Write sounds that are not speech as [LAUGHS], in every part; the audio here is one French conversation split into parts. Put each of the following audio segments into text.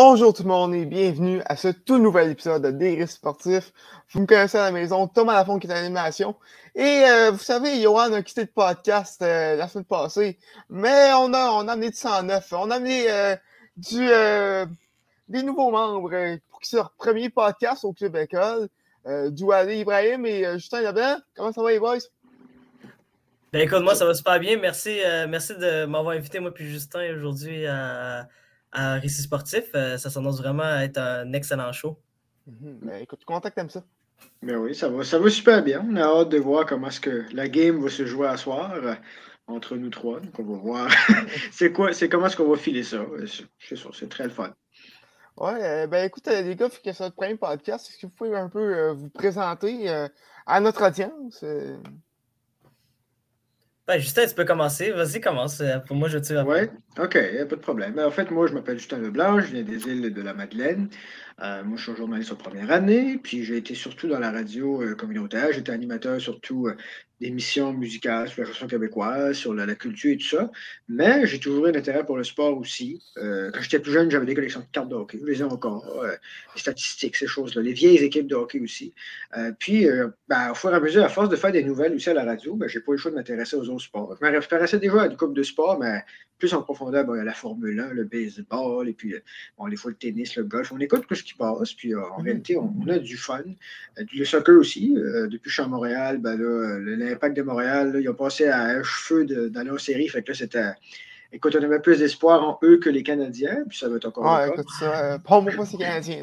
Bonjour tout le monde et bienvenue à ce tout nouvel épisode de Des sportifs. Vous me connaissez à la maison, Thomas Lafont qui est à l'animation. Et euh, vous savez, Johan a quitté le podcast euh, la semaine passée, mais on a, on a amené du 109. On a amené euh, du, des nouveaux membres pour qu'ils leur premier podcast au Club École. Ibrahim et Justin Leblanc. Comment ça va les boys? Ben écoute, moi ça va super bien. Merci, merci de m'avoir invité, moi puis Justin, aujourd'hui à à Récit Sportif. Euh, ça s'annonce vraiment être un excellent show. Mhm. Ben, écoute, content que ça. Ben oui, ça va, ça va super bien. On a hâte de voir comment est-ce que la game va se jouer à soir euh, entre nous trois. Donc on va voir [LAUGHS] c'est quoi, c'est comment est-ce qu'on va filer ça? Euh, c'est sûr, c'est très le fun. Ouais, ben écoute, les gars, que c'est notre premier podcast. Est-ce que vous pouvez un peu vous présenter à notre audience? Ben, Justin, tu peux commencer. Vas-y, commence. Pour moi, je tire. Oui, OK, pas de problème. Ben, en fait, moi, je m'appelle Justin Leblanc, je viens des îles de la Madeleine. Euh, moi, je suis journaliste en première année, puis j'ai été surtout dans la radio euh, communautaire. J'étais animateur surtout euh, d'émissions musicales sur la chanson québécoise, sur la, culture et tout ça. Mais j'ai toujours eu un intérêt pour le sport aussi. quand j'étais plus jeune, j'avais des collections de cartes de hockey. Je les ai encore. les statistiques, ces choses-là. Les vieilles équipes de hockey aussi. puis, ben, au fur et à mesure, à force de faire des nouvelles aussi à la radio, ben, j'ai pas eu le choix de m'intéresser aux autres sports. Je m'intéressais déjà à une coupe de sport, mais plus en profondeur, a la Formule 1, le baseball, et puis bon, les fois le tennis, le golf. On écoute ce qui passe, puis euh, en mm-hmm. réalité, on, a du fun. Euh, du soccer aussi. Euh, depuis que je suis à Montréal, ben l'impact de Montréal, ils ont passé à un cheveu d'aller en série. Fait que là, c'était. Écoute, on avait plus d'espoir en eux que les Canadiens, puis ça va être encore le cas. écoute, ça, pas moi, c'est Canadien.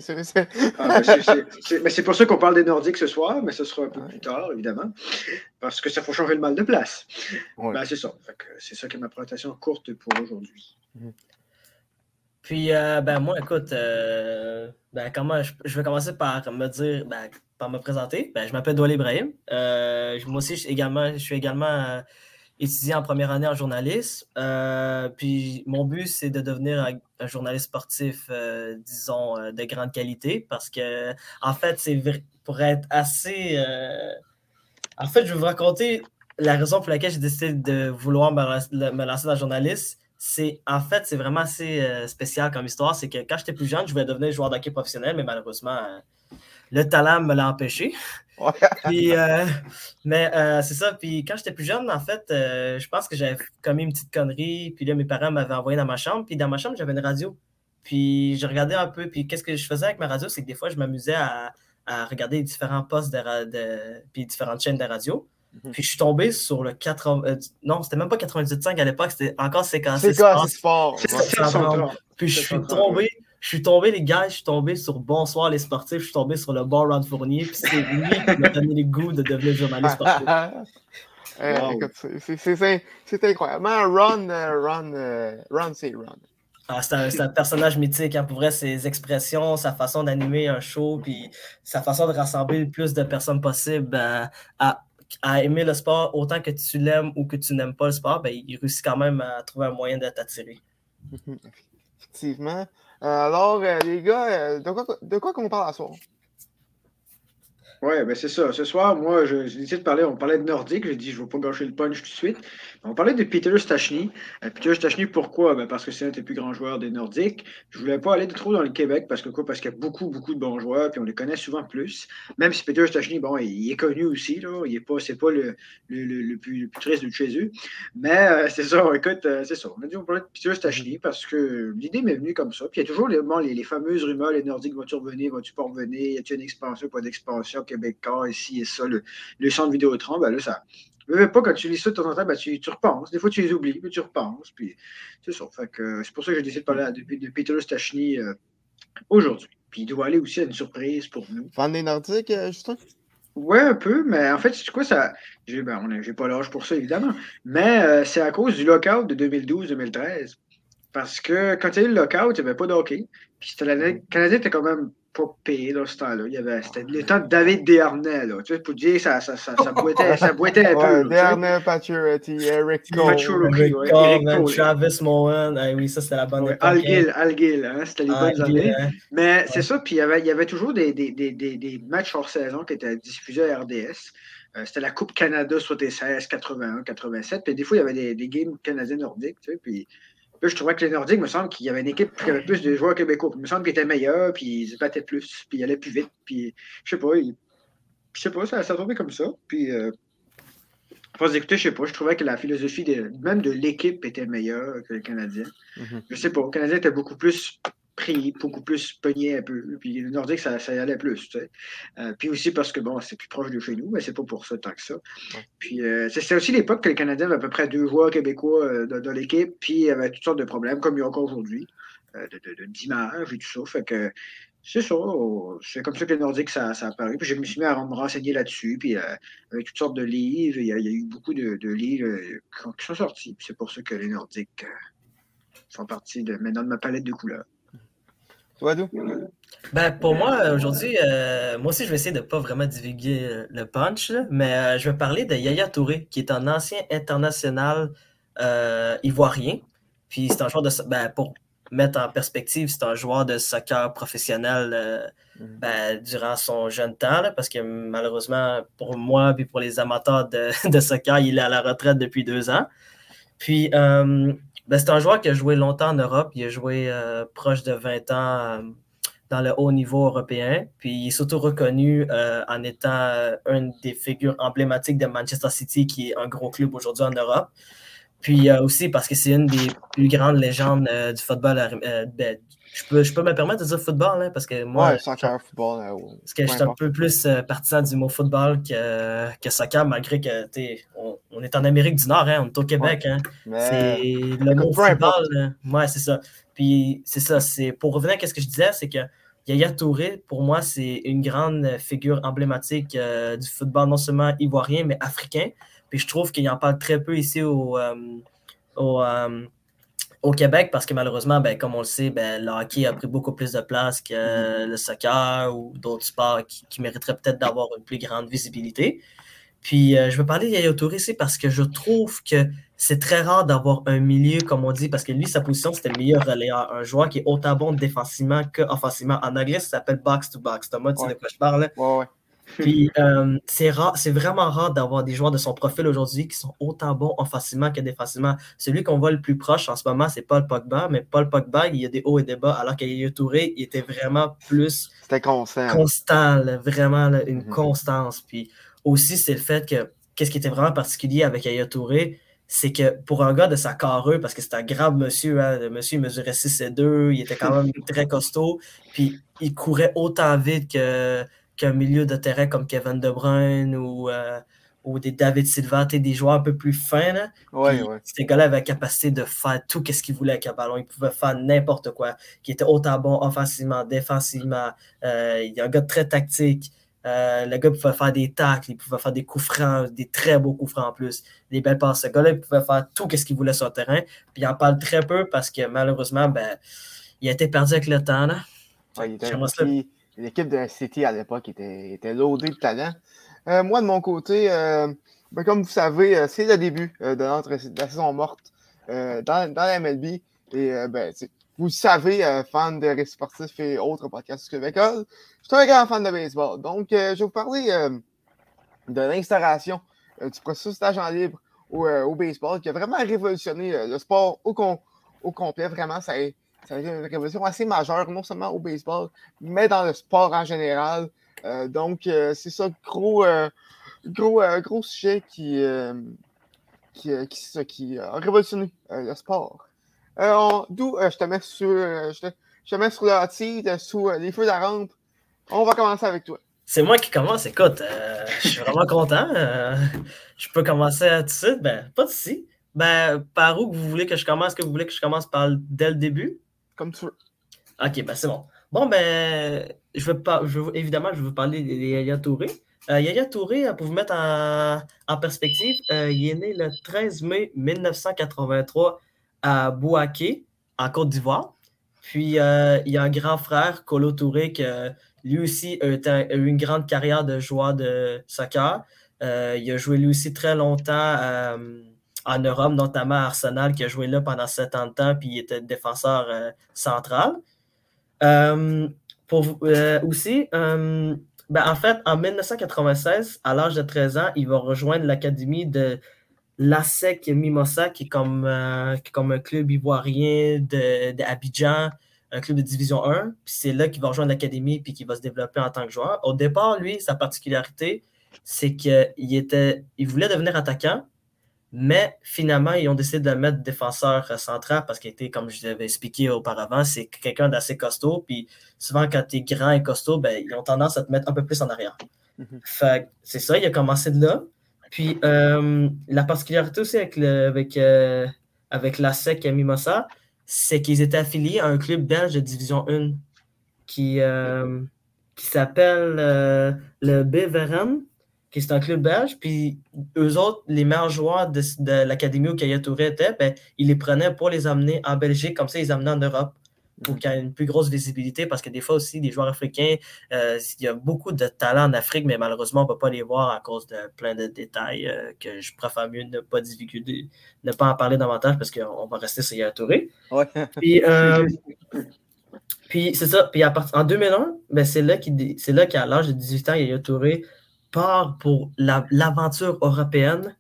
Ah, ben, mais c'est pour ça qu'on parle des Nordiques ce soir, mais ce sera un peu plus tard, évidemment, parce que ça faut changer le mal de place. Ben, c'est ça. C'est ça qui est ma présentation courte pour aujourd'hui. Puis, euh, ben, moi, écoute, euh, ben, comment, je, vais commencer par me dire, ben, par me présenter. Ben, je m'appelle Doual Ibrahim. Euh, moi aussi, je, également, je suis également étudiant en première année en journalisme. puis, mon but, c'est de devenir un, journaliste sportif, disons, de grande qualité parce que, en fait, c'est pour être assez. en fait, je vais vous raconter la raison pour laquelle j'ai décidé de vouloir me lancer dans le journalisme c'est en fait, c'est vraiment assez euh, spécial comme histoire. C'est que quand j'étais plus jeune, je voulais devenir joueur d'hockey professionnel, mais malheureusement, euh, le talent me l'a empêché. [LAUGHS] puis, euh, mais c'est ça. Puis quand j'étais plus jeune, en fait, je pense que j'avais commis une petite connerie. Puis là, mes parents m'avaient envoyé dans ma chambre. Puis dans ma chambre, j'avais une radio. Puis je regardais un peu. Puis qu'est-ce que je faisais avec ma radio? C'est que des fois, je m'amusais à, regarder différents postes de, puis différentes chaînes de radio. Mhm. Puis je suis tombé sur le 80. Euh, non, c'était même pas 98.5 à l'époque, c'était encore séquencé. C'est sport? Puis je suis tombé. Je suis tombé, les gars, je suis tombé sur Bonsoir les sportifs, je suis tombé sur le bar Ron Fournier, puis c'est lui qui m'a donné le goût de devenir journaliste sportif. [LAUGHS] Eh, c'est incroyable. Ron, euh, Ron, euh, Ron c'est Ron. Ah, c'est un, personnage mythique, hein, pour vrai, ses expressions, sa façon d'animer un show, puis sa façon de rassembler le plus de personnes possible à à aimer le sport autant que tu l'aimes ou que tu n'aimes pas le sport, ben, il réussit quand même à trouver un moyen de t'attirer. [LAUGHS] Effectivement. Euh, alors, euh, les gars, euh, de quoi, de quoi qu'on parle à soir? Oui, ben c'est ça. Ce soir, moi, j'ai décidé de parler, on parlait de Nordique, j'ai dit je ne vais pas gâcher le punch tout de suite. On parlait de Peter Stachny. Euh, Peter Stachny, pourquoi? Ben parce que c'est un des plus grands joueurs des Nordiques. Je ne voulais pas aller trop dans le Québec parce que quoi? Parce qu'il y a beaucoup, beaucoup de bons joueurs, puis on les connaît souvent plus. Même si Peter Stachny, bon, il, est connu aussi, là. Il n'est pas, c'est pas le, le, le, plus, le plus triste de chez eux. Mais euh, [LAUGHS] c'est ça, écoute, euh, c'est ça. On a dit on parlait de Peter Stachny parce que l'idée m'est venue comme ça. Puis il y a toujours les, les, fameuses rumeurs, les Nordiques, vont-tu revenir, vont-tu pas revenir? Y a-t-il une expansion, pas d'expansion? Québécois, ici et ça, le, centre Vidéotron, ben là, ça. Ne pas quand tu lis ça de temps en temps, ben, tu, tu, repenses. Des fois, tu les oublies, mais tu repenses. Puis c'est ça. c'est pour ça que j'ai décidé de parler de, de Peter Stachny euh, aujourd'hui. Puis il doit aller aussi à une surprise pour nous. Fan des Nordiques, euh, Justin? Oui, un peu, mais en fait, c'est quoi ça. J'ai ben, pas l'âge pour ça, évidemment. Mais euh, c'est à cause du lockout de 2012-2013. Parce que quand il y a eu le lockout, il n'y avait pas de hockey. Puis le Canadien était quand même pas payé dans ce temps-là. Il y avait, c'était le temps de David Desharnais, là. Tu sais, pour dire, ça, ça, ça, ça, boitait, ça boitait un ouais, peu. Desharnais, Pacioretty, Eric Cole. Eric ouais. Travis Moen. Ah, oui, ça, c'était la bonne ouais, Al Gill, Al Gill, hein, c'était les bonnes années. Hein. Mais c'est ça, puis il y avait, il y avait toujours des, des, des, des, des matchs hors saison qui étaient diffusés à RDS. Euh, c'était la Coupe Canada 76, 81, 87. Puis des fois, il y avait des, des games canadiens nordiques, tu sais, puis Là, je trouvais que les Nordiques, il me semble qu'il y avait une équipe qui avait plus de joueurs québécois. Il me semble qu'ils étaient meilleurs, puis ils se battaient plus, puis ils allaient plus vite. Puis, je sais pas, je sais pas, ça, ça tombé comme ça. Puis, euh, pour écouter, je sais pas, je trouvais que la philosophie de, même de l'équipe était meilleure que le Canadien. Mm-hmm. Je sais pas, le Canadien était beaucoup plus pris, beaucoup plus pogné un peu. Puis le Nordique, ça, ça y allait plus. Tu sais. Euh, puis aussi parce que bon, c'est plus proche de chez nous, mais c'est pas pour ça tant que ça. Puis euh, c'était aussi l'époque que les Canadiens avaient à peu près deux joueurs québécois euh, dans, l'équipe, puis il y avait toutes sortes de problèmes, comme il y a encore aujourd'hui, d'image et tout ça. Fait que c'est ça. C'est comme ça que le Nordique, ça, ça a apparu. Puis je me suis mis à me renseigner là-dessus. Puis avec toutes sortes de livres, il y a, eu beaucoup de, livres qui sont sortis. Puis c'est pour ça que les Nordiques font partie de, maintenant de ma palette de couleurs. Ben, pour moi, aujourd'hui, euh, moi aussi, je vais essayer de ne pas vraiment divulguer euh, le punch, mais euh, je vais parler de Yaya Touré, qui est un ancien international ivoirien. Puis c'est un joueur de. Ben, pour mettre en perspective, c'est un joueur de soccer professionnel mhm. ben, durant son jeune temps, parce que malheureusement, pour moi et pour les amateurs de, [LAUGHS] de, soccer, il est à la retraite depuis deux ans. Puis ben, c'est un joueur qui a joué longtemps en Europe. Il a joué euh, proche de 20 ans euh, dans le haut niveau européen. Puis il est surtout reconnu euh, en étant une des figures emblématiques de Manchester City, qui est un gros club aujourd'hui en Europe. Puis aussi parce que c'est une des plus grandes légendes du football ben, je peux, je peux me permettre de dire football, hein, parce que moi. Ouais, soccer, football. Euh, parce que je suis un peu plus euh, partisan du mot football que, que soccer, malgré que on, on est en Amérique du Nord, hein, on est au Québec. Hein. C'est le mot football. ouais, c'est ça. Puis c'est ça. c'est Pour revenir à ce que je disais, c'est que Yaya Touré, pour moi, c'est une grande figure emblématique euh, du football, non seulement ivoirien, mais africain. Puis je trouve qu'il en parle très peu ici au, au au Québec, parce que malheureusement, ben, comme on le sait, ben, le hockey a pris beaucoup plus de place que mm-hmm. le soccer ou d'autres sports qui, mériteraient peut-être d'avoir une plus grande visibilité. Puis euh, je veux parler de Yaya Touré ici parce que je trouve que c'est très rare d'avoir un milieu, comme on dit, parce que lui, sa position, c'était le meilleur relayeur. Un joueur qui est autant bon défensivement qu'offensivement. En anglais, ça s'appelle box-to-box. Thomas, tu sais de quoi je parle? Ouais, ouais. Puis euh, c'est rare, c'est vraiment rare d'avoir des joueurs de son profil aujourd'hui qui sont autant bons offensivement que défensivement. Celui qu'on voit le plus proche en ce moment, c'est Paul Pogba, mais Paul Pogba, il y a des hauts et des bas, alors qu'Ayo Touré, il était vraiment plus constant, constant vraiment une mm-hmm. constance. Puis aussi, c'est le fait que qu'est-ce qui était vraiment particulier avec Ayo Touré, c'est que pour un gars de sa carreux, parce que c'est un grave monsieur, hein, le monsieur mesurait 6 et 2, il était quand même [LAUGHS] très costaud, puis il courait autant vite que qu'un milieu de terrain comme Kevin De Bruyne ou, euh, ou des David Silva, des joueurs un peu plus fins. Là. Ces gars-là avaient la capacité de faire tout ce qu'ils voulaient avec un ballon. Ils pouvaient faire n'importe quoi. Qui était autant bon offensivement, défensivement. Euh, il y a un gars très tactique. Euh, le gars pouvait faire des tacles, il pouvait faire des coups francs, des très beaux coups francs en plus, des belles passes. Ce gars-là, il pouvait faire tout ce qu'il voulait sur le terrain. Puis il en parle très peu parce que malheureusement, ben, il a été perdu avec le temps. Là. il était l'équipe de City à l'époque était, était loadée de talent. Euh, moi, de mon côté, euh, ben, comme vous savez, euh, c'est le début de, notre, la saison morte dans, dans, la MLB. Et ben, vous savez, fan de récits sportifs et autres podcasts québécois, je suis un grand fan de baseball. Donc, je vais vous parler de l'installation du processus d'agent libre au, baseball qui a vraiment révolutionné le sport au, au complet. Vraiment, ça a, ça a été une révolution assez majeure, non seulement au baseball, mais dans le sport en général. Euh, donc, euh, c'est ça, gros, euh, gros, gros sujet qui, qui, qui, a révolutionné le sport. D'où je te mets sur, je te, mets sur le hot sous les feux de la rampe. On va commencer avec toi. C'est moi qui commence. Écoute, je suis vraiment content. je peux commencer tout de suite. Ben, pas d'ici. Ben, par où vous voulez que je commence? Que vous voulez que je commence par dès le début? Comme veux. Ok, ben c'est bon. Bon, ben, je veux pas, évidemment, je veux parler de Yaya Touré. Euh, Yaya Touré, euh, pour vous mettre en, perspective, euh, il est né le 13 mai 1983 à Bouaké, en Côte d'Ivoire. Puis, il y a un grand frère, Kolo Touré, qui lui aussi a, eu une grande carrière de joueur de soccer. il a joué lui aussi très longtemps en Europe, notamment à Arsenal, qui a joué là pendant sept ans de temps, puis il était défenseur euh, central. Euh, pour, euh, aussi, ben, en fait, en 1996, à l'âge de 13 ans, il va rejoindre l'académie de l'ASEC Mimosa, qui est comme, comme un club ivoirien d'Abidjan, un club de Division 1. Puis c'est là qu'il va rejoindre l'académie puis qu'il va se développer en tant que joueur. Au départ, lui, sa particularité, c'est qu'il était, il voulait devenir attaquant, mais finalement, ils ont décidé de le mettre défenseur central parce qu'il était, comme je l'avais expliqué auparavant, c'est quelqu'un d'assez costaud. Puis souvent, quand tu es grand et costaud, ben, ils ont tendance à te mettre un peu plus en arrière. Mhm. C'est ça, il a commencé de là. Puis euh, la particularité aussi avec, le, avec, euh, avec la SEC et Mimosa, c'est qu'ils étaient affiliés à un club belge de Division 1 qui, euh, qui s'appelle le Beveren qui est un club belge. Puis eux autres, les meilleurs joueurs de, l'académie où Kaya Touré était, ben, ils les prenaient pour les amener en Belgique, comme ça, ils les amenaient en Europe pour qu'il y ait une plus grosse visibilité, parce que des fois aussi, les joueurs africains, euh, il y a beaucoup de talents en Afrique, mais malheureusement, on ne peut pas les voir à cause de plein de détails euh, que je préfère mieux ne pas divulguer, ne pas en parler davantage, parce qu'on va rester sur Yaya Touré. Puis, euh, puis c'est ça. Puis à en 2001, ben, c'est là qu'à l'âge de 18 ans, Yaya Touré part pour l'aventure européenne,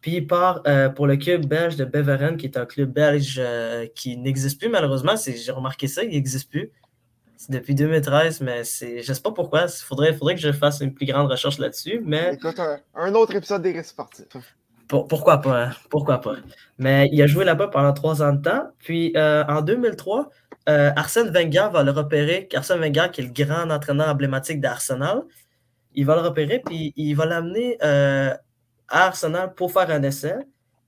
puis il part euh, pour le club belge de Beveren, qui est un club belge euh, qui n'existe plus malheureusement. J'ai remarqué ça, il n'existe plus. C'est depuis 2013, mais je ne sais pas pourquoi. Il faudrait, faudrait que je fasse une plus grande recherche là-dessus. Mais... Écoute, un, autre épisode des sportifs. pourquoi pas? Hein? Pourquoi pas? Mais il a joué là-bas pendant trois ans de temps. Puis euh, en 2003, Arsène Wenger va le repérer. Arsène Wenger, qui est le grand entraîneur emblématique d'Arsenal, il va le repérer, puis il va l'amener euh, à Arsenal pour faire un essai.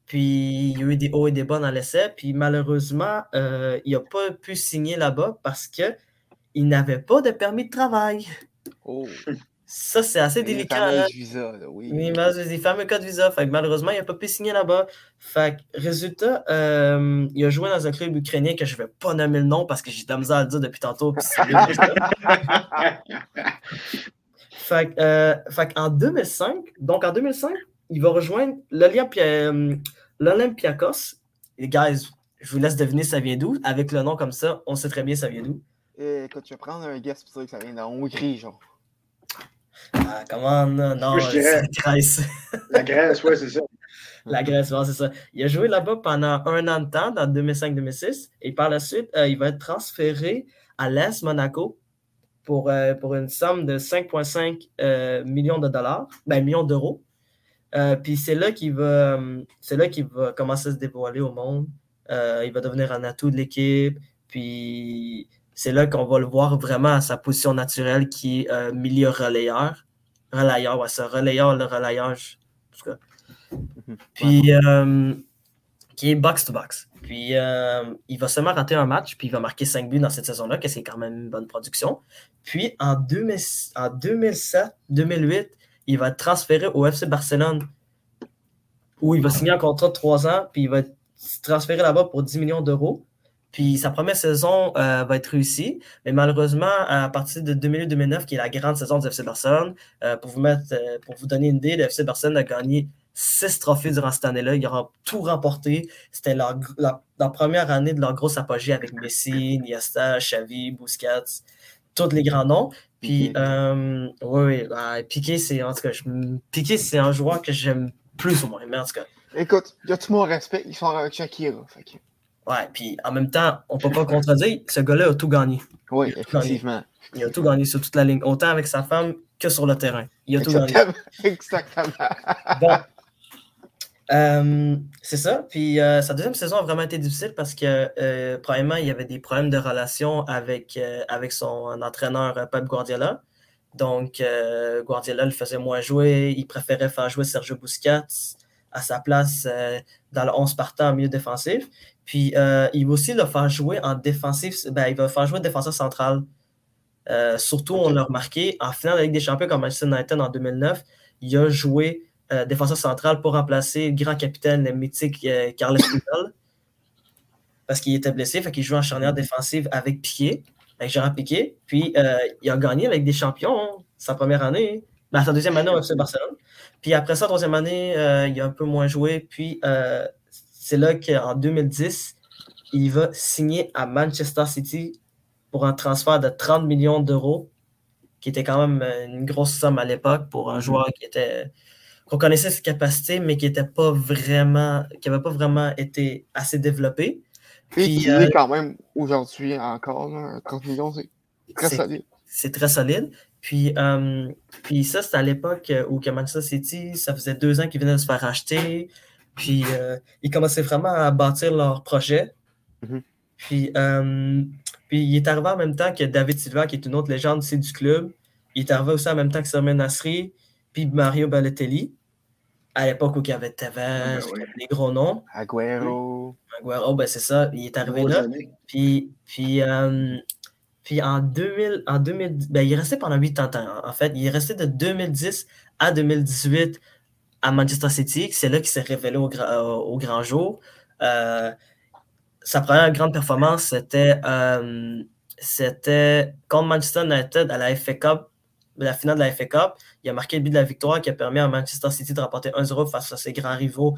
Puis il y a eu des hauts et des bas dans l'essai. Puis malheureusement, euh, il n'a pas pu signer là-bas parce qu'il n'avait pas de permis de travail. Oh. Ça, c'est assez délicat. Les hein. visa, oui. Les fameux cas de visa. Fait que malheureusement, il n'a pas pu signer là-bas. Fait que, résultat, euh, il a joué dans un club ukrainien que je ne vais pas nommer le nom parce que j'ai de la misère à le dire depuis tantôt. [LAUGHS] Euh, fait, en 2005, donc en 2005, il va rejoindre euh, l'Olympiakos. Et guys, je vous laisse deviner ça vient d'où. Avec le nom comme ça, on sait très bien ça vient d'où. Écoute, tu vas prendre un guess pour dire que ça vient d'en Hongrie, genre. Ah, comment non, non c'est la Grèce. [LAUGHS] la Grèce, ouais, c'est ça. La Grèce, ouais, c'est ça. Il a joué là-bas pendant un an de temps, dans 2005-2006, et par la suite, euh, il va être transféré à l'Est Monaco pour, euh, pour une somme de 5,5 euh, millions de dollars, ben, millions d'euros. Euh, puis c'est là qu'il va, c'est là qu'il va commencer à se dévoiler au monde. il va devenir un atout de l'équipe. Puis c'est là qu'on va le voir vraiment à sa position naturelle qui est milieu relayeur. Relayeur, ouais, ça, relayeur, le relayage. En tout cas. [LAUGHS] Puis qui est box-to-box. Puis euh, il va seulement rater un match, puis il va marquer 5 buts dans cette saison-là, que c'est quand même une bonne production. Puis en, 2007, 2008, il va être transféré au FC Barcelone, où il va signer un contrat de 3 ans, puis il va être transféré là-bas pour 10 millions d'euros. Puis sa première saison euh, va être réussie, mais malheureusement, à partir de 2008-2009, qui est la grande saison du FC Barcelone, euh, pour, vous mettre, pour vous donner une idée, le FC Barcelone a gagné six trophées durant cette année-là. Ils auront tout remporté. C'était la, première année de leur grosse apogée avec Messi, Iniesta, Xavi, Busquets, tous les grands noms. Puis, euh, oui, oui, Piqué, c'est en tout cas, Piqué, c'est un joueur que j'aime plus ou moins, mais en tout cas. Écoute, il y a tout mon respect, ils sont avec Shakira. Ouais, puis en même temps, on ne peut pas contredire, ce gars-là a tout gagné. Oui, effectivement. Il a tout gagné sur toute la ligne, autant avec sa femme que sur le terrain. Il a tout gagné. Exactement. [LAUGHS] bon, euh, c'est ça. Puis euh, sa deuxième saison a vraiment été difficile parce que, euh, premièrement, il y avait des problèmes de relation avec, avec son entraîneur Pep Guardiola. Donc, Guardiola le faisait moins jouer. Il préférait faire jouer Sergio Busquets à sa place dans le 11 partant en milieu défensif. Puis, il va aussi le faire jouer en défensif. Ben, il va faire jouer défenseur central. surtout, on l'a remarqué, en finale de la Ligue des Champions comme Manchester United en 2009, il a joué euh, défenseur central pour remplacer le grand capitaine le mythique euh, Carles [COUGHS] Puyol parce qu'il était blessé, fait qu'il joue en charnière défensive avec Piqué, avec Gérard Piqué. Puis euh, il a gagné avec des champions hein, sa première année, ben, sa deuxième année au FC Barcelone. Puis après sa troisième année, il a un peu moins joué. Puis c'est là qu'en 2010, il va signer à Manchester City pour un transfert de 30 millions d'euros, qui était quand même une grosse somme à l'époque pour un joueur qui était qu'on connaissait ses capacités, mais qui n'était pas vraiment, qui n'avait pas vraiment été assez développé. Puis, qui euh, est quand même aujourd'hui encore, là, 30 millions, c'est très solide. c'est très solide. Puis, euh, puis ça, c'était à l'époque où que Manchester City, ça faisait deux ans qu'ils venaient de se faire acheter. Puis euh, ils commençaient vraiment à bâtir leur projet. Mhm. Puis, puis il est arrivé en même temps que David Silva, qui est une autre légende du club. Il est arrivé aussi en même temps que Sermen Nasri, puis Mario Balotelli. À l'époque où il y avait Tevez, Ah, ben oui. les gros noms. Agüero. Aguero, ben c'est ça, il est arrivé là. Puis, puis, euh, puis en 2000, en 2000, ben, il est resté pendant 80 ans. En fait, il est resté de 2010 à 2018 à Manchester City. C'est là qu'il s'est révélé au, gra- euh, au grand jour. Euh, sa première grande performance, c'était euh, c'était contre Manchester United à la FA Cup, la finale de la FA Cup. Il a marqué le but de la victoire qui a permis à Manchester City de remporter 1-0 face à ses grands rivaux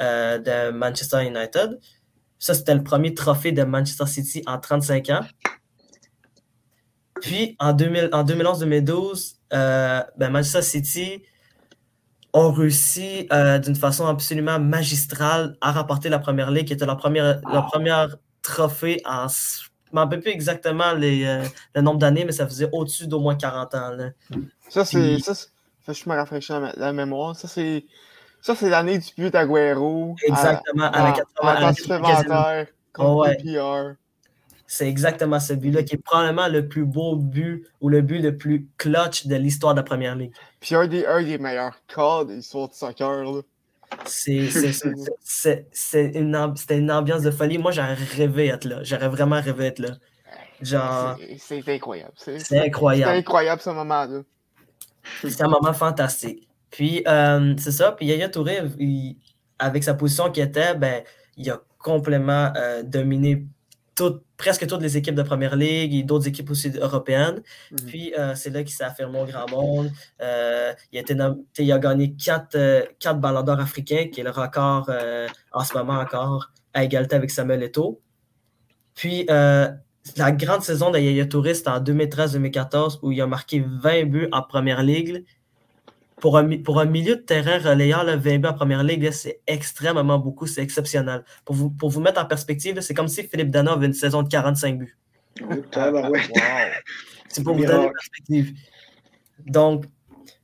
euh, de Manchester United. Ça, c'était le premier trophée de Manchester City en 35 ans. Puis, en, 2000 en 2011-2012, euh, ben, Manchester City ont réussi euh, d'une façon absolument magistrale à remporter la première ligue, qui était leur première, leur première trophée en. Je ne me rappelle plus exactement les, euh, le nombre d'années, mais ça faisait au-dessus d'au moins 40 ans. là. Ça, c'est. Puis- Ça, je me rafraîchis la, la mémoire. Ça, c'est. Ça, c'est l'année du but d'Aguero. Exactement, à, la 80 En à la temps 95e supplémentaire contre Oh, ouais. C'est exactement ce but-là qui est probablement le plus beau but ou le but le plus clutch de l'histoire de la première ligue. Puis un des, un des meilleurs cas de l'histoire du soccer. Là. [LAUGHS] C'était une ambiance de folie. Moi, j'aurais rêvé d'être là. J'aurais vraiment rêvé d'être là. Genre, C'est- incroyable. C'est incroyable. incroyable ce moment-là. C'est un moment fantastique. Puis, euh, c'est ça. Puis, Yaya Touré, il- avec sa position qui était, ben, il a complètement euh, dominé presque toutes les équipes de Première Ligue et d'autres équipes aussi européennes. Mhm. Puis, euh, c'est là qu'il s'est affirmé au grand monde. Euh, il, a été nom- t'sais, il a gagné quatre, euh, quatre ballons d'or africains, qui est le record euh, en ce moment encore, à égalité avec Samuel Eto'o. Puis, la grande saison de Yaya c'était en 2013-2014, où il a marqué 20 buts en Première Ligue. Pour un, mi- pour un milieu de terrain relayant, là, 20 buts en Première Ligue, c'est extrêmement beaucoup, c'est exceptionnel. Pour vous, pour vous mettre en perspective, c'est comme si Philippe Dana avait une saison de 45 buts. Oh. [LAUGHS] Wow. C'est pour vous donner une perspective. Donc,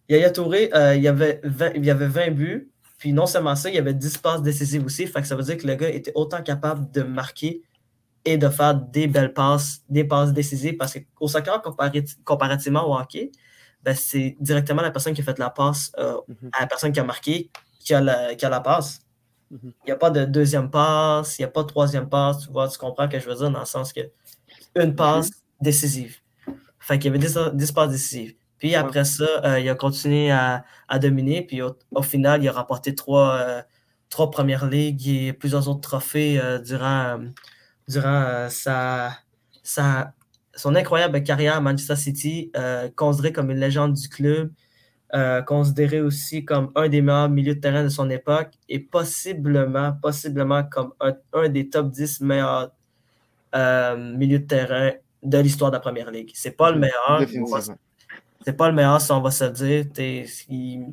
Yaya Touré, euh, il, y avait 20, il y avait 20 buts. Puis non seulement ça, il y avait 10 passes décisives aussi. Fait que ça veut dire que le gars était autant capable de marquer et de faire des belles passes, des passes décisives. Parce qu'au soccer, comparativement au hockey, ben, c'est directement la personne qui a fait la passe euh, Mhm. à la personne qui a marqué qui a la, qui a la passe. Mhm. Il n'y a pas de deuxième passe, il n'y a pas de troisième passe. Tu vois, tu comprends ce que je veux dire dans le sens que une passe décisive. Fait qu'il y avait 10, 10 passes décisives. Puis après ça, euh, il a continué à, à dominer. Puis au, au final, il a remporté trois, euh, trois premières ligues et plusieurs autres trophées durant, durant sa, sa, son incroyable carrière à Manchester City, euh, considéré comme une légende du club, euh, considéré aussi comme un des meilleurs milieux de terrain de son époque et possiblement, possiblement comme un, un des top 10 meilleurs euh, milieux de terrain de l'histoire de la Première Ligue. C'est pas le meilleur. Définitivement. C'est pas le meilleur, si on va se le dire. Il-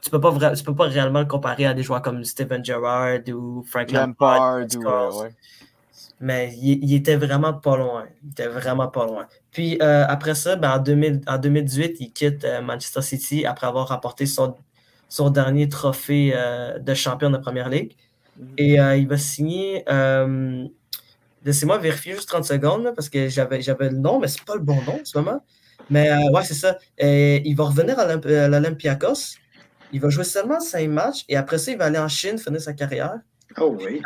tu peux pas tu peux pas réellement le comparer à des joueurs comme Steven Gerrard ou Frank Lampard. Lampard ou. Ouais. Mais il, il était vraiment pas loin. Il était vraiment pas loin. Puis euh, après ça, ben, en, 2000 en 2018, il quitte euh, Manchester City après avoir remporté son, son dernier trophée euh, de champion de Première Ligue. Mhm. Et il va signer. Laissez-moi vérifier juste 30 secondes là, parce que j'avais le nom, mais c'est pas le bon nom en ce moment. Mais ouais, c'est ça. Et il va revenir à l'Olympiakos. Il va jouer seulement 5 matchs et après ça, il va aller en Chine, finir sa carrière. Oh oui.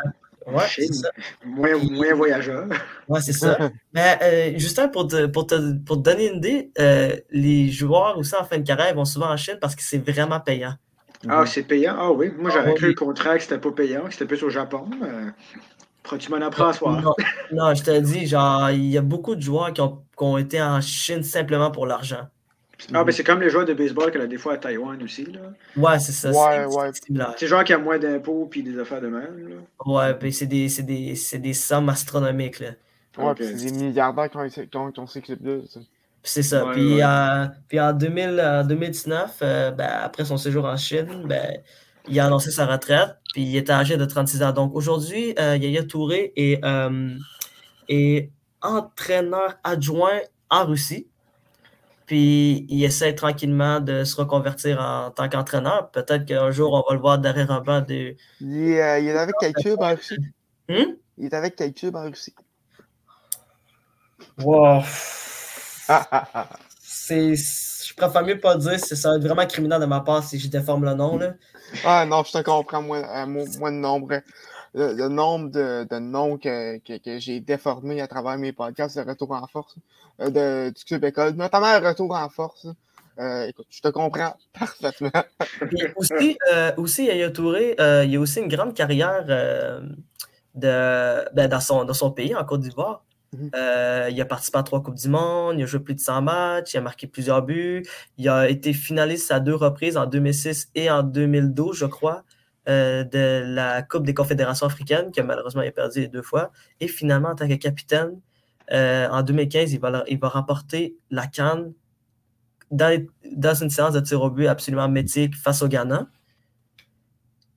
Ouais, ça. Moins, moins voyageur. Ouais, c'est ça. Mais euh, Justin, pour te, pour, te, pour te donner une idée, euh, les joueurs aussi en fin de carrière vont souvent en Chine parce que c'est vraiment payant. Ah, c'est payant? Ah oui. Moi, j'aurais Ah, cru oui. le contrat que c'était pas payant, que c'était plus au Japon. Euh, tu m'en apprends à soir. Non, non, je te dis, genre, il y a beaucoup de joueurs qui ont, qui ont été en Chine simplement pour l'argent. Ah, ben c'est comme les joueurs de baseball qu'il y a des fois à Taïwan aussi. Là. Ouais, c'est ça. Ouais, c'est ouais. c'est similaire. C'est genre qui a moins d'impôts puis des affaires de même. Là. Ouais, puis c'est des, c'est des, c'est des sommes astronomiques, là. Ouais, puis c'est des milliardaires qui ont, qui ont, qui ont ces clubs-là. ça. c'est ça. Ouais, puis, ouais. euh, puis en, 2000, en 2019, euh, ben, après son séjour en Chine, ben, il a annoncé sa retraite, puis il était âgé de 36 ans. Donc aujourd'hui, euh, Yaya Touré est, euh, est entraîneur adjoint en Russie. Puis il essaie tranquillement de se reconvertir en tant qu'entraîneur. Peut-être qu'un jour, on va le voir derrière un banc de. Il est, euh, il est avec quel club en Russie? Hum? Il est avec quel club en Russie? Wow. Ah, ah, ah. C'est. Je préfère mieux pas dire, c'est- ça va être vraiment criminel de ma part si je déforme le nom. Là. Ah non, je te comprends, moi, euh, moi, moi, le nombre, le, le nombre de, de noms que, que, que j'ai déformés à travers mes podcasts de Retour en force, euh, de, du Club École, notamment Retour en force. Euh, écoute, je te comprends [LAUGHS] parfaitement. Puis aussi, euh, aussi, Yaya Touré, euh, il a aussi une grande carrière de, ben, dans, son, dans son pays, en Côte d'Ivoire. Mhm. Il a participé à trois Coupes du Monde, il a joué plus de 100 matchs, il a marqué plusieurs buts. Il a été finaliste à deux reprises, en 2006 et en 2012, je crois, euh, de la Coupe des Confédérations africaines, que malheureusement a perdu deux fois. Et finalement, en tant que capitaine, euh, en 2015, il va, la- il va remporter la Cannes dans, dans une séance de tir au but absolument mythique face au Ghana.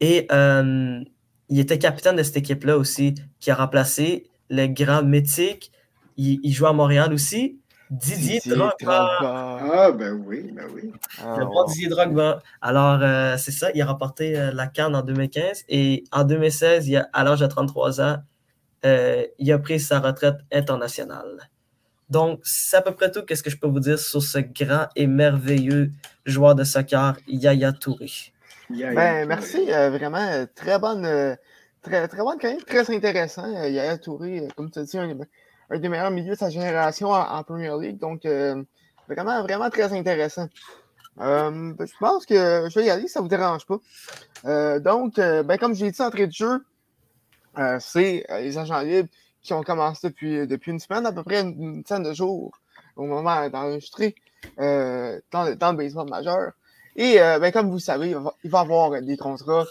Et euh, il était capitaine de cette équipe-là aussi, qui a remplacé le grand mythique. Il, il joue à Montréal aussi. Didier, Drogba. Drogba. Ah, ben oui, ben oui. Ah, Le wow. bon Didier Drogba. Alors, euh, c'est ça, il a remporté euh, la Cannes en 2015 et en 2016, il a- à l'âge de 33 ans, euh, il a pris sa retraite internationale. Donc, c'est à peu près tout ce que je peux vous dire sur ce grand et merveilleux joueur de soccer, Yaya Touré? Ben, merci, euh, vraiment, très bonne, euh, très, très bonne quand même, très intéressant. Euh, Yaya Touré, comme tu as dit, un, un des meilleurs milieux de sa génération en, Premier League, donc euh, vraiment, vraiment très intéressant. Euh, je pense que je vais y aller, ça vous dérange pas. Euh, donc, euh, ben, comme j'ai dit entrée de jeu, c'est les agents libres qui ont commencé depuis, depuis une semaine, à peu près une, dizaine de jours, au moment d'enregistrer dans, dans le baseball majeur. Et ben, comme vous le savez, il va, y avoir des contrats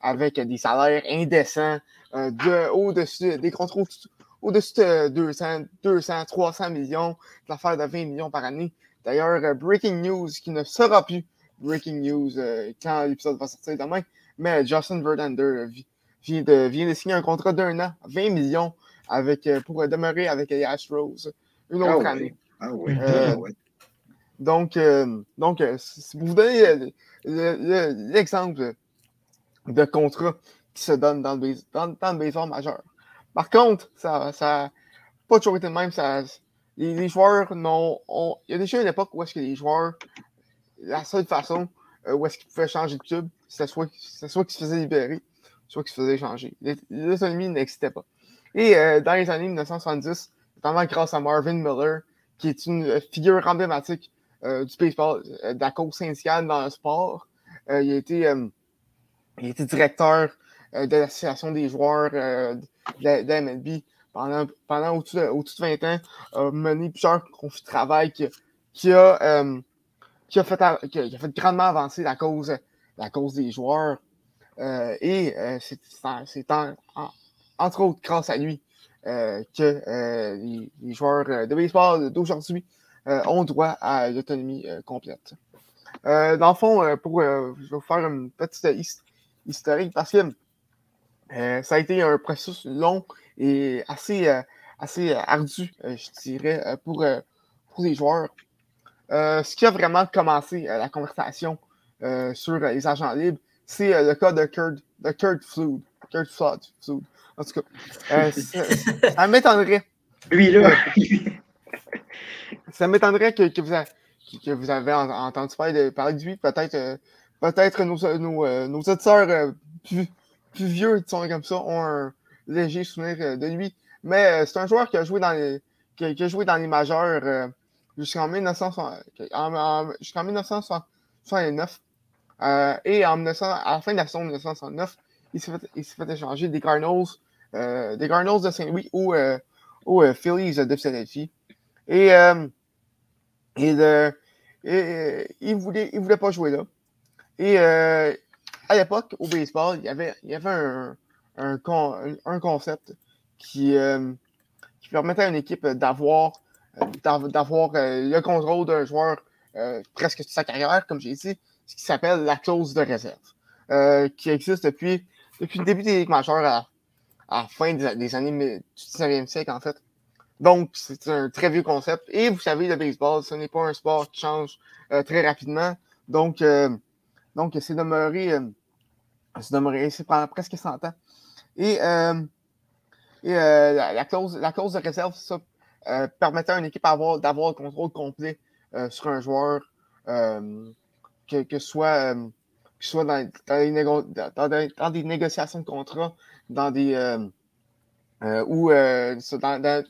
avec des salaires indécents, de, au-dessus, des contrats au-dessus de 200, 200, 300 millions, de l'affaire de 20 millions par année. D'ailleurs, euh, breaking news qui ne sera plus breaking news euh, quand l'épisode va sortir demain, mais Justin Verlander vi- vient de, vient de signer un contrat d'un an, 20 millions, avec, euh, pour demeurer avec les Astros une Ah autre oui. année. Ah oui. Euh, ah. Donc, euh, donc si vous donnez le- le- l'exemple de contrat qui se donne dans le, dans, dans le baseball majeur. Par contre, ça ça pas toujours été le même. Ça, les, joueurs n'ont. ont- Il y a déjà une époque où est-ce que les joueurs, la seule façon euh, où est-ce qu'ils pouvaient changer de club, c'était soit, soit qu'ils se faisaient libérer, soit qu'ils se faisaient changer. L'autonomie n'existait pas. Et euh, dans les années 1970, notamment grâce à Marvin Miller, qui est une euh, figure emblématique du baseball, de la cause syndicale dans le sport. Il, a été, il a été directeur de l'association des joueurs euh, de, MLB pendant, pendant au-dessus de, de 20 ans, a mené plusieurs conflits de travail qui, qui, a, euh, qui, a fait, qui, a, fait grandement avancer la cause, la cause des joueurs. Euh, et euh, c'est, c'est en- c'est en- en- entre autres grâce à lui euh, que euh, les, joueurs euh, de baseball d'aujourd'hui euh, ont droit à l'autonomie euh, complète. Euh, dans le fond, euh, pour, euh, je vais vous faire une petite his- historique parce que euh, ça a été un processus long et assez, euh, assez euh, ardu, je dirais, pour, pour les joueurs. Ce qui a vraiment commencé la conversation sur les agents libres, c'est le cas de Kurt, de Kurt Flood. Kurt Flood. Flood. En tout cas, ça, [LAUGHS] ça m'étonnerait Lui, là. ça m'étonnerait que, que, vous a- que vous avez en- entendu parler de, parler de lui. Peut-être peut-être nos, nos, nos auditeurs plus, plus vieux, disons comme ça, ont un léger souvenir euh, de lui. Mais euh, c'est un joueur qui a joué dans les, qui, a joué dans les majeurs euh, jusqu'en 1960 en- en- jusqu'en 1969. Euh, et en 1900 à la fin de la saison 1969, il s'est fait, échanger des Cardinals, des Cardinals de Saint-Louis ou euh, aux Phillies de Philadelphie. Et, et, il ne voulait, il voulait pas jouer là. Et à l'époque, au baseball, il y avait, un, un, con- un concept qui, euh, qui permettait à une équipe d'avoir d'avoir le contrôle d'un joueur presque toute sa carrière, comme j'ai dit, ce qui s'appelle la clause de réserve, qui existe depuis, depuis le début des ligues majeures à, la fin des, années du 19e siècle, en fait. Donc, c'est un très vieux concept. Et vous savez, le baseball, ce n'est pas un sport qui change très rapidement. Donc, donc c'est demeuré, c'est demeuré, c'est pendant presque 100 ans. Et, et la, clause, la de réserve, ça, permettait à une équipe d'avoir le contrôle complet sur un joueur, que, que, soit, soit dans, des négociations de contrat, dans des. ou dans, dans,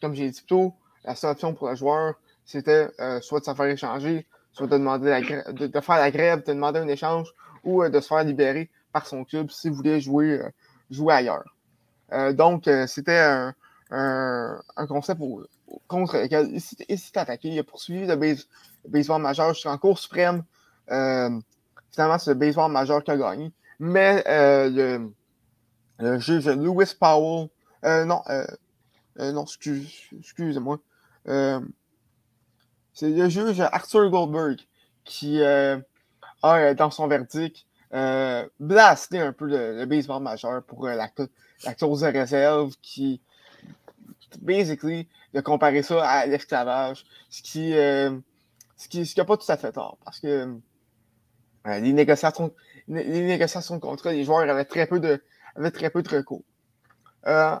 comme j'ai dit plus tôt, la seule option pour le joueur, c'était soit de se faire échanger, soit de demander de, faire la grève, de demander un échange ou de se faire libérer par son club s'il voulait jouer, jouer ailleurs. donc, c'était un, un, concept contre lequel il s'est attaqué. Il a poursuivi le, baseball majeur jusqu'en Cour suprême. Euh, finalement, c'est le baseball majeur qui a gagné. Mais euh, le, juge Lewis Powell, euh, non, non, excuse-moi. C'est le juge Arthur Goldberg qui a, dans son verdict, blasté un peu le, baseball majeur pour la, la clause de réserve qui basically, de comparer ça à l'esclavage, ce qui euh, ce qui n'a pas tout à fait tort, parce que euh, les, négociations, les négociations de contrat, les joueurs avaient très peu de, avaient très peu de recours. Euh,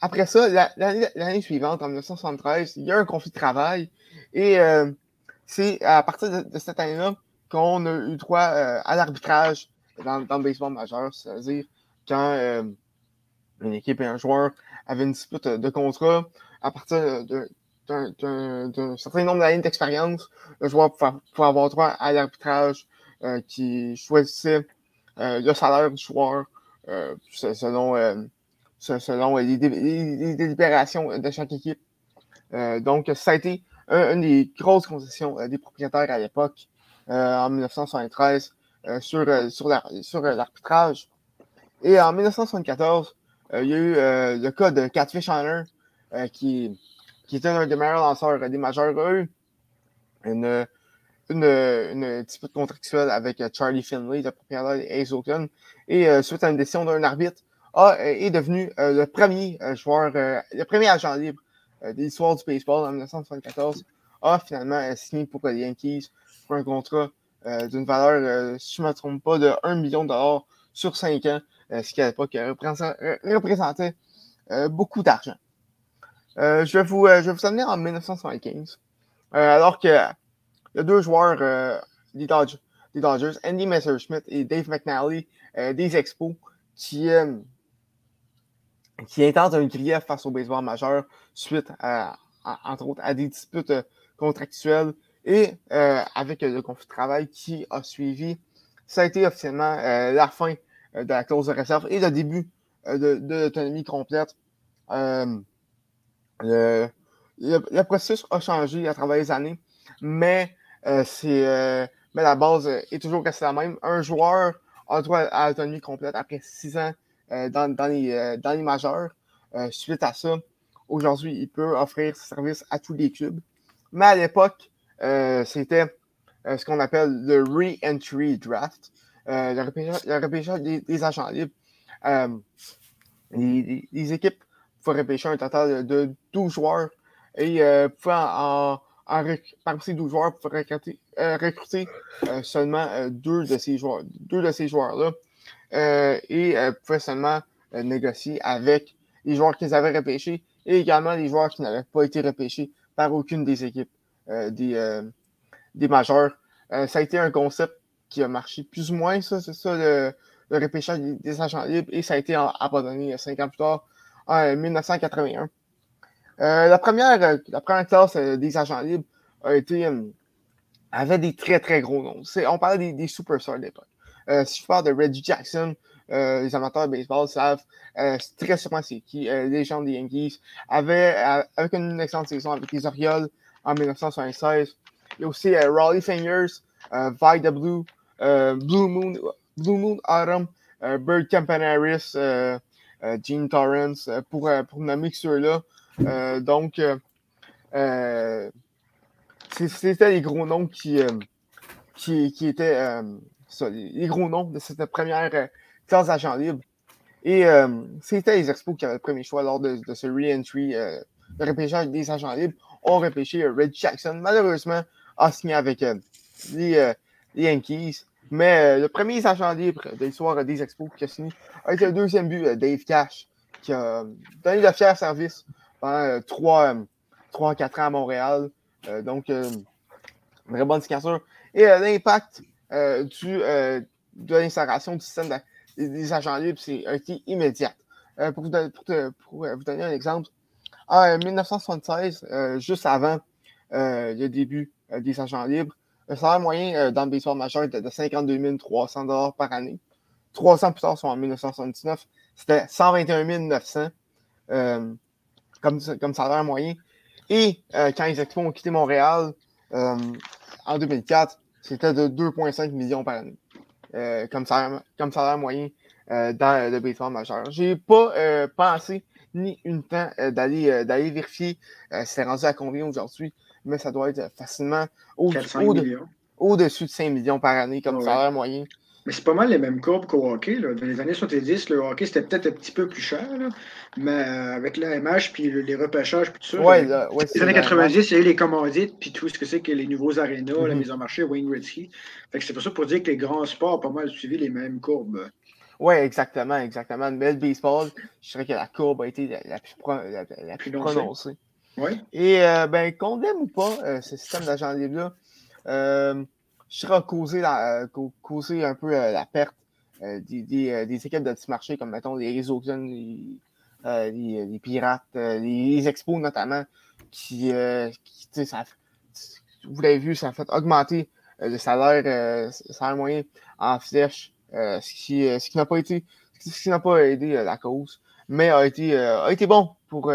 après ça, l'année suivante, en 1973, il y a un conflit de travail et c'est à partir de, cette année-là qu'on a eu droit à l'arbitrage dans, dans, le baseball majeur, c'est-à-dire quand une équipe et un joueur avaient une dispute de contrat à partir d'un certain nombre d'années d'expérience, le joueur pouvait, avoir droit à l'arbitrage euh, qui choisissait euh, le salaire du joueur euh, selon, selon les, délibérations de chaque équipe. donc, ça a été une des grosses concessions des propriétaires à l'époque, en 1973, sur, sur l'arbitrage. Et en 1974, euh, il y a eu euh, le cas de Catfish Honor, euh, qui, qui était un des meilleurs lanceurs des majeurs. Une, une, une dispute contractuelle avec Charlie Finley, le propriétaire des Ace Oakland. Et suite à une décision d'un arbitre, a, est devenu le premier joueur, le premier agent libre de l'histoire du baseball en 1974, a finalement signé pour les Yankees pour un contrat d'une valeur, si je ne me trompe pas, de 1 million de dollars sur 5 ans, euh, ce qui à l'époque représentait euh, beaucoup d'argent. Euh, je, vais vous, je vous amener en 1975, alors que y a deux joueurs des, Dodgers, Andy Messerschmidt et Dave McNally, des Expos, qui, qui intentent un grief face au baseball majeur suite à, entre autres, à des disputes contractuelles et avec le conflit de travail qui a suivi. Ça a été officiellement la fin euh, de la clause de réserve et le début euh, de, l'autonomie complète. Euh, le, processus a changé à travers les années, mais, mais la base est toujours restée la même. Un joueur a droit à l'autonomie complète après six ans dans, dans, les, dans les majeurs. suite à ça, aujourd'hui, il peut offrir ses services à tous les clubs. Mais à l'époque, c'était ce qu'on appelle le re-entry draft. Euh, le repêchage, des, agents libres. Euh, les, équipes pouvaient repêcher un total de 12 joueurs et euh, en, parmi ces 12 joueurs, pouvaient recruter, recruter seulement deux de ces joueurs, deux de ces joueurs-là et pouvaient seulement négocier avec les joueurs qu'ils avaient repêchés et également les joueurs qui n'avaient pas été repêchés par aucune des équipes des, des majeurs. ça a été un concept qui a marché plus ou moins, ça, c'est ça, le, repêchage des, agents libres, et ça a été abandonné cinq ans plus tard, en 1981. Euh, la, première, euh, la première classe euh, des agents libres a été, avait des très très gros noms. on parlait des, des superstars de l'époque. Si je parle de Reggie Jackson, les amateurs de baseball savent très sûrement c'est qui, les gens des Yankees, avait, avec une excellente saison avec les Orioles en 1976. Il y a aussi Raleigh Fingers, Vida Blue, euh, Blue Moon, Blue Moon Autumn, euh, Bird Campanaris, euh, Gene Torrance, pour, pour nommer ceux-là. donc, c'était les gros noms qui, qui, qui, étaient les, gros noms de cette première classe d'agent libre. Et c'était les Expos qui avaient le premier choix lors de, ce re-entry, de repêchage des agents libres. On repêché Red Jackson. Malheureusement, a signé avec les, Yankees. Mais euh, le premier agent libre de l'histoire des Expos qui a signé a été le deuxième but, euh, Dave Cash, qui a donné de fiers services pendant 3 euh, 4 ans à Montréal. donc, une vraie bonne signature. Et l'impact du, de l'installation du système des, agents libres a été immédiat. pour, vous, pour, vous donner un exemple, en 1976, juste avant le début des agents libres, le salaire moyen euh, dans le baseball majeur était de 52 300 par année. Trois ans plus tard, soit en 1979, c'était 121 900 euh, comme, comme salaire moyen. Et euh, quand les Expos ont quitté Montréal en 2004, c'était de 2,5 millions par année comme, salaire, comme salaire moyen dans le baseball majeur. J'ai pas pensé ni une temps d'aller d'aller vérifier si c'est rendu à combien aujourd'hui mais ça doit être facilement au-dessus de, 5 millions par année comme salaire moyen. Mais c'est pas mal les mêmes courbes qu'au hockey. Là. Dans les années 70, le hockey, c'était peut-être un petit peu plus cher, mais euh, avec l'AMH, puis les repêchages, puis tout ça. Ouais, les années 90, il y a eu les commandites, puis tout ce que c'est que les nouveaux arénas, la mm-hmm. mise en marché, Wayne Gretzky. c'est pour ça pour dire que les grands sports ont pas mal suivi les mêmes courbes. Oui, exactement, exactement. Mais le baseball, je dirais que la courbe a été la, plus, prononcée. Et euh, ben, qu'on aime ou pas euh, ce système d'agent libre-là, euh, je serais causé, la, causé un peu la perte des, des, des, équipes de petit marché, comme mettons les réseaux les, les, pirates, les, expos notamment, qui, qui ça, vous l'avez vu, ça a fait augmenter le salaire, salaire moyen en flèche, ce qui, ce qui n'a pas été, ce qui n'a pas aidé la cause, mais a été, a été bon pour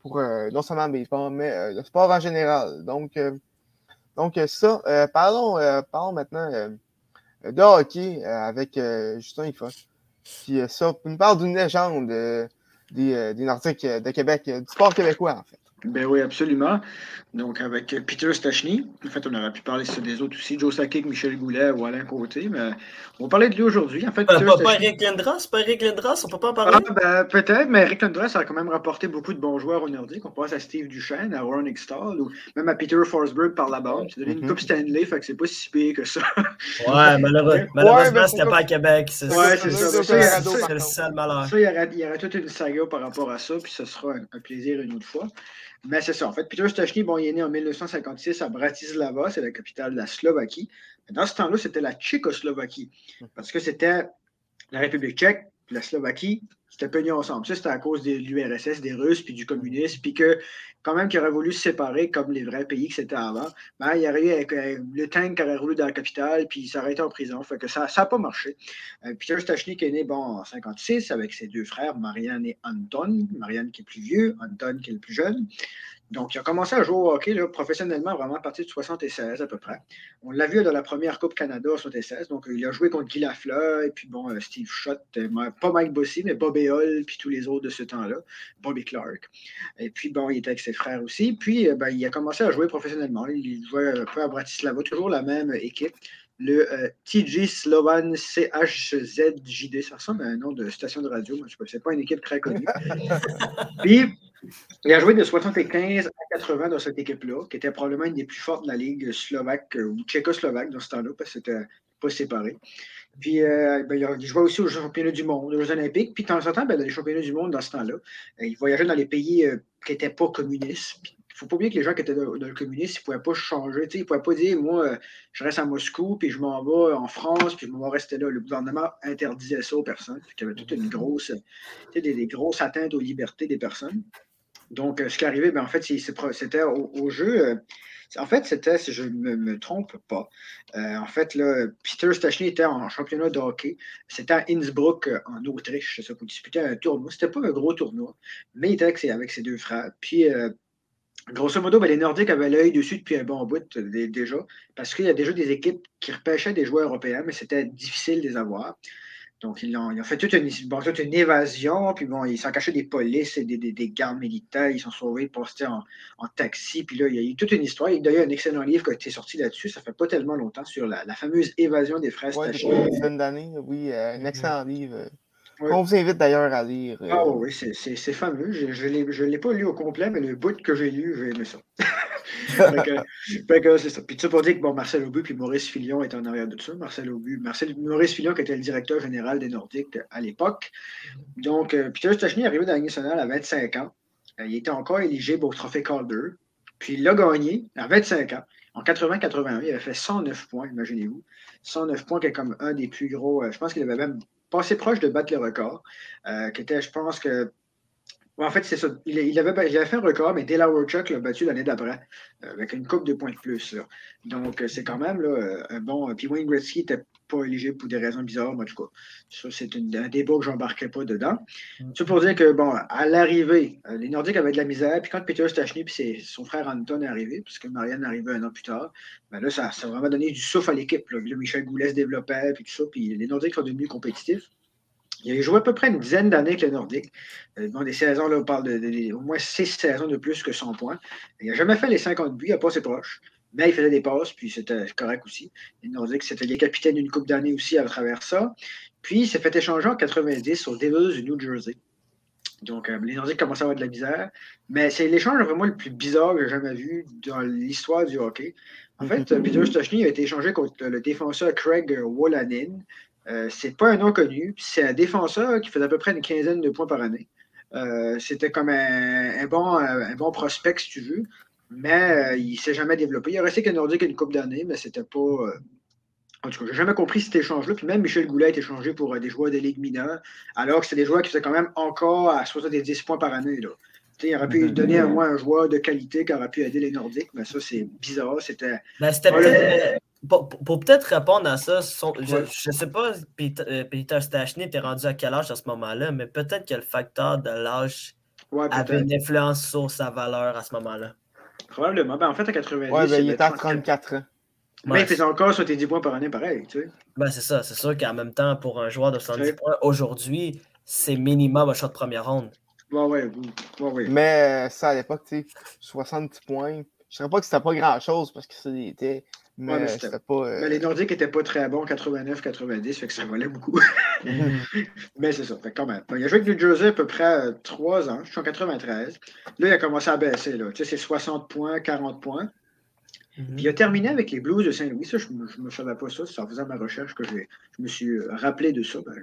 pour euh, non seulement le baseball, mais euh, le sport en général. Donc, euh, donc ça, parlons, parlons maintenant de hockey avec Justin Ifa, qui ça, nous parle d'une légende des, des Nordiques de Québec, du sport québécois en fait. Ben oui, absolument. Donc, avec Peter Stachny, en fait, on aurait pu parler des autres aussi, Joe Sakic, Michel Goulet ou Alain Côté, mais on va parler de lui aujourd'hui. En fait, pas, pas, Eric Lindros, pas Eric Lindros, on peut pas en parler? Ah, ben, peut-être, mais Eric Lindros a quand même rapporté beaucoup de bons joueurs au Nordique. On pense à Steve Duchesne, à Ron Extall, ou même à Peter Forsberg par la bande. C'est donné une. Coupe Stanley, fait que c'est pas si pire que ça. Ouais, malheureux. malheureusement, c'était pas à Québec. C'est ouais, c'est ça. C'est le seul malheur. Ça, il y, aura, il y aura toute une saga par rapport à ça, puis ce sera un plaisir une autre fois. Mais c'est ça. En fait, Peter Stachny, bon, il est né en 1956 à Bratislava, c'est la capitale de la Slovaquie. dans ce temps-là, c'était la Tchécoslovaquie, parce que c'était la République tchèque, la Slovaquie, c'était peignés ensemble. Ça, c'était à cause de l'URSS, des Russes, puis du communisme, puis que, quand même, qu'ils auraient voulu se séparer comme les vrais pays que c'était avant, ben, il y aurait eu avec, euh, le tank qui aurait roulé dans la capitale, puis il s'aurait été en prison. Fait que ça n'a pas marché. Euh, Peter Stachny est né bon, en 56 avec ses deux frères, Marianne et Anton. Marianne qui est plus vieux, Anton qui est le plus jeune. Donc, il a commencé à jouer au hockey professionnellement vraiment à partir de 76 à peu près. On l'a vu dans la première Coupe Canada en 76. Donc, il a joué contre Guy Lafleur, et puis bon, euh, Steve Schott, euh, pas Mike Bossy, mais Bob Eol, puis tous les autres de ce temps-là, Bobby Clark. Et puis, bon, il était avec ses frères aussi. Puis, euh, ben, il a commencé à jouer professionnellement. Il jouait un peu à Bratislava, toujours la même équipe le TG Slovan CHZJD. Ça ressemble à un nom de station de radio, mais ce n'est pas une équipe très connue. [LAUGHS] Puis, il a joué de 75 à 80 dans cette équipe-là, qui était probablement une des plus fortes de la Ligue slovaque euh, ou tchécoslovaque dans ce temps-là, parce que c'était pas séparé. Puis, euh, ben, il jouait aussi aux championnats du monde, aux Jeux olympiques. Puis, de temps en temps, ben, dans les championnats du monde, dans ce temps-là, euh, il voyageait dans les pays qui n'étaient pas communistes. Il ne faut pas oublier que les gens qui étaient dans, le communisme, ils ne pouvaient pas changer. Ils ne pouvaient pas dire, moi, je reste à Moscou, puis je m'en vais en France, puis je m'en vais rester là. Le gouvernement interdisait ça aux personnes. Il y avait toute une grosse, des, des grosses atteintes aux libertés des personnes. Donc, euh, ce qui est arrivé, ben, en fait, c'était au, jeu. Euh, en fait, c'était, si je ne me, trompe pas, euh, en fait, là, Peter Stachny était en championnat de hockey. C'était à Innsbruck, en Autriche, ça, pour disputer un tournoi. C'était pas un gros tournoi, mais il était avec ses, deux frères. Puis, grosso modo, ben, les Nordiques avaient l'œil dessus depuis un bon bout déjà, parce qu'il y a déjà des équipes qui repêchaient des joueurs européens, mais c'était difficile de les avoir. Donc, ils ont, fait toute une, toute une, évasion, puis bon, ils s'en cachaient des polices et des, des, gardes militaires, ils sont sauvés, postés en, en, taxi, puis là, il y a eu toute une histoire. Il y a un excellent livre qui a été sorti là-dessus, ça fait pas tellement longtemps, sur la, fameuse évasion des frères ouais, une d'années, oui, euh, un excellent livre. On vous invite d'ailleurs à lire. Euh, ah oui, c'est fameux. Je ne l'ai pas lu au complet, mais le bout que j'ai lu, j'ai aimé ça. [LAUGHS] c'est ça. Puis ça pour dire que bon, Marcel Aubu puis Maurice Filion étaient en arrière de tout ça. Marcel Aubu, Marcel, Maurice Filion qui était le directeur général des Nordiques à l'époque. Donc, euh, Peter Stachny est arrivé dans la nationale à 25 ans. Euh, il était encore éligible au trophée Calder. Puis il l'a gagné à 25 ans. En 80-81, il avait fait 109 points, imaginez-vous. 109 points qui est comme un des plus gros. je pense qu'il avait même passé proche de battre le record, euh, qui était, je pense que. en fait, c'est ça. Il, avait, fait un record, mais Delaware Chuck l'a battu l'année d'après, euh, avec une coupe de points de plus. Donc, euh, c'est quand même là, un bon. Puis Wayne Gretzky n'était pas éligible pour des raisons bizarres, mais en tout cas. Ça, c'est un débat que je n'embarquerai pas dedans. Mm. C'est pour dire que, bon, à l'arrivée, les Nordiques avaient de la misère. Puis quand Peter Stachny et son frère Anton est arrivé, puisque Marianne est arrivée un an plus tard, ben là, ça, ça, a vraiment donné du souffle à l'équipe. Michel Goulet se développait, puis tout ça, puis les Nordiques sont devenus compétitifs. Il a joué à peu près une dizaine d'années avec les Nordiques. Euh, des saisons, là, on parle de, au moins six saisons de plus que 100 points. Il n'a jamais fait les 50 buts, il n'a pas ses proches. Mais il faisait des passes, puis c'était correct aussi. Les Nordiques, c'était les capitaines d'une coupe d'année aussi à travers ça. Puis il s'est fait échanger en 90 aux Devils du New Jersey. Donc, euh, les Nordiques commençaient à avoir de la misère. Mais c'est l'échange vraiment le plus bizarre que j'ai jamais vu dans l'histoire du hockey. En fait, [LAUGHS] Peter Stochny a été échangé contre le défenseur Craig Wolanin. Euh, c'est pas un nom connu. C'est un défenseur qui faisait à peu près une quinzaine de points par année. Euh, c'était comme un, bon, un, bon, prospect, si tu veux. Mais il ne s'est jamais développé. Il a resté qu'un Nordique une coupe d'années, mais c'était pas. En tout cas, j'ai jamais compris cet échange-là. Puis même Michel Goulet a été échangé pour des joueurs des ligues mineures, alors que c'est des joueurs qui faisaient quand même encore à 70 points par année. Là. Il aurait pu donner à moi un joueur de qualité qui aurait pu aider les Nordiques, mais ça, c'est bizarre. C'était. Ben, euh, pour, peut-être répondre à ça, je ne sais pas, Peter, euh, Peter Stachny était rendu à quel âge à ce moment-là, mais peut-être que le facteur de l'âge avait une influence sur sa valeur à ce moment-là. Probablement. Ben, en fait, à 90. Ouais, ben, il était à 34 ans. Mais il faisait encore 70 points par année pareil, tu sais. Ben, c'est ça. C'est sûr qu'en même temps, pour un joueur de 70 points, aujourd'hui, c'est minimum un shot de première ronde. Ouais, ouais, ouais, Mais ça, à l'époque, tu sais, 70 points, je ne dirais pas que c'était pas grand-chose parce que c'était. Mais, mais c'était pas. Euh, mais les Nordiques n'étaient pas très bons, 89-90, fait que ça valait beaucoup. [LAUGHS] Mais c'est ça, fait quand même. il a joué avec New Jersey à peu près 3 euh, ans, je suis en 93. Là, il a commencé à baisser, là. Tu sais, c'est 60 points, 40 points. Mhm. Puis il a terminé avec les Blues de Saint-Louis. Ça, je ne me savais pas ça. C'est en faisant ma recherche que je me suis rappelé de ça. Ben,